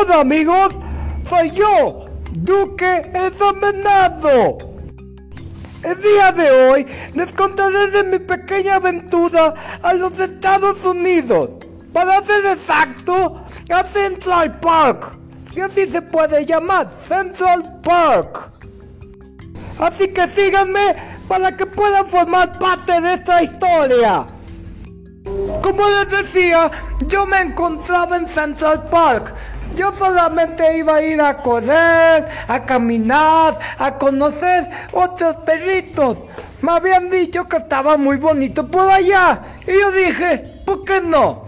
Hola amigos, soy yo, Duque Examinado. El día de hoy les contaré de mi pequeña aventura a los Estados Unidos. Para ser exacto, a Central Park. Si así se puede llamar, Central Park. Así que síganme para que puedan formar parte de esta historia. Como les decía, yo me encontraba en Central Park. Yo solamente iba a ir a correr, a caminar, a conocer otros perritos. Me habían dicho que estaba muy bonito por allá. Y yo dije, ¿por qué no?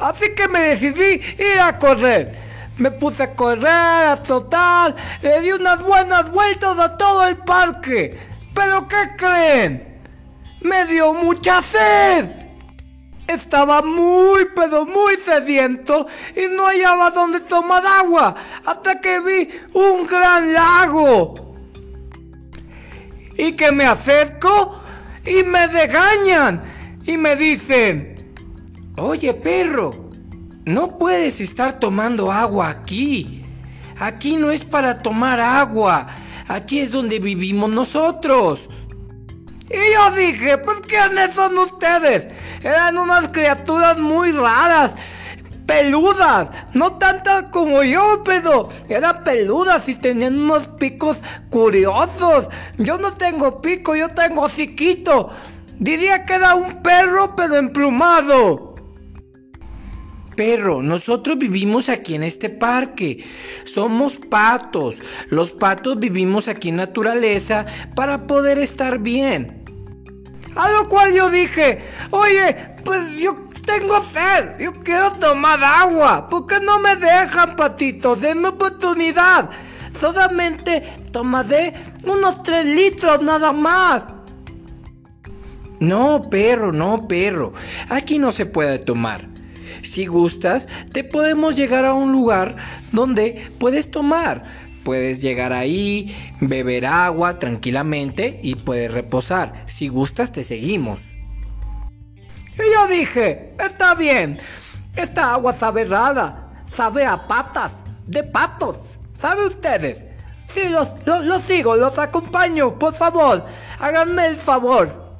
Así que me decidí ir a correr. Me puse a correr, a trotar, le di unas buenas vueltas a todo el parque. ¿Pero qué creen? Me dio mucha sed. Estaba muy, pero muy sediento y no hallaba dónde tomar agua hasta que vi un gran lago. Y que me acerco y me regañan y me dicen, oye perro, no puedes estar tomando agua aquí. Aquí no es para tomar agua. Aquí es donde vivimos nosotros. Y yo dije, pues ¿quiénes son ustedes? Eran unas criaturas muy raras, peludas, no tantas como yo, pero eran peludas y tenían unos picos curiosos. Yo no tengo pico, yo tengo hociquito. Diría que era un perro, pero emplumado. Perro, nosotros vivimos aquí en este parque. Somos patos. Los patos vivimos aquí en naturaleza para poder estar bien. A lo cual yo dije, oye, pues yo tengo sed, yo quiero tomar agua. ¿Por qué no me dejan, patito? Denme oportunidad. Solamente tomaré unos tres litros nada más. No, perro, no, perro. Aquí no se puede tomar. Si gustas, te podemos llegar a un lugar donde puedes tomar Puedes llegar ahí, beber agua tranquilamente y puedes reposar. Si gustas, te seguimos. Y yo dije, está bien. Esta agua sabe rara, sabe a patas, de patos. ¿Sabe ustedes? Sí, los, los sigo, los acompaño, por favor. Háganme el favor.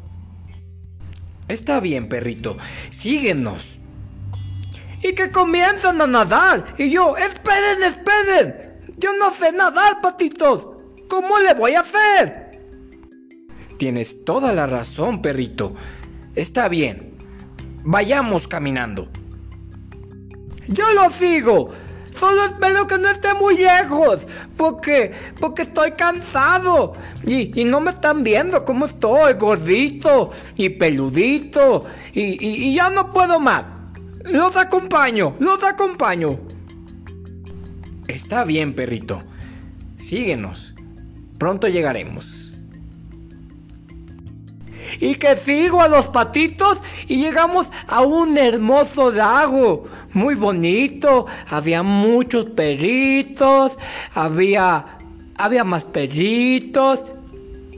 Está bien, perrito. Síguenos. Y que comienzan a nadar. Y yo, esperen, esperen. Yo no sé nadar, patitos. ¿Cómo le voy a hacer? Tienes toda la razón, perrito. Está bien. Vayamos caminando. Yo lo sigo. Solo espero que no esté muy lejos. Porque, porque estoy cansado. Y, y no me están viendo cómo estoy, gordito y peludito. Y, y ya no puedo más. Los acompaño, los acompaño. Está bien, perrito. Síguenos. Pronto llegaremos. Y que sigo a los patitos y llegamos a un hermoso lago. Muy bonito. Había muchos perritos. Había. Había más perritos.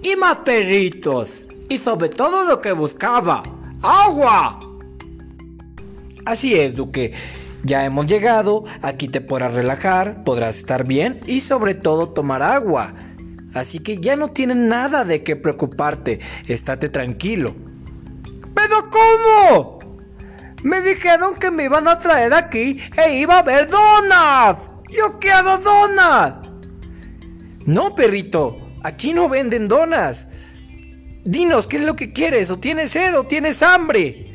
Y más perritos. Y sobre todo lo que buscaba. ¡Agua! Así es, Duque. Ya hemos llegado, aquí te podrás relajar, podrás estar bien y sobre todo tomar agua. Así que ya no tienes nada de qué preocuparte, estate tranquilo. ¿Pero cómo? Me dijeron que me iban a traer aquí e iba a haber donas. Yo quiero donas. No, perrito, aquí no venden donas. Dinos qué es lo que quieres, o tienes sed o tienes hambre.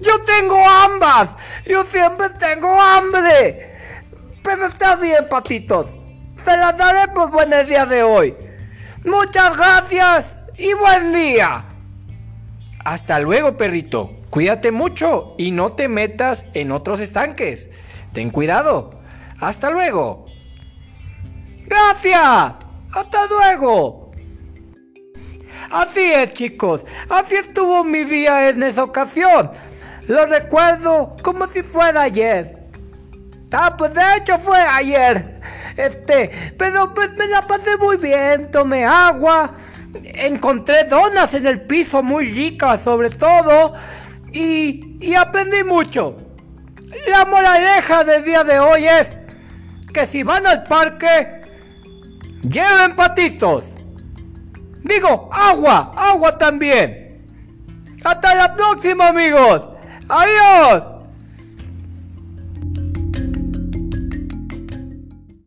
Yo tengo ambas. Yo siempre tengo hambre. Pero está bien, patitos. Se las daré por buen día de hoy. Muchas gracias y buen día. Hasta luego, perrito. Cuídate mucho y no te metas en otros estanques. Ten cuidado. Hasta luego. Gracias. Hasta luego. Así es, chicos. Así estuvo mi día en esa ocasión. Lo recuerdo como si fuera ayer. Ah, pues de hecho fue ayer. Este, pero pues me la pasé muy bien, tomé agua, encontré donas en el piso muy ricas sobre todo y, y aprendí mucho. La moraleja del día de hoy es que si van al parque, lleven patitos. Digo, agua, agua también. Hasta la próxima amigos. Aí, ó!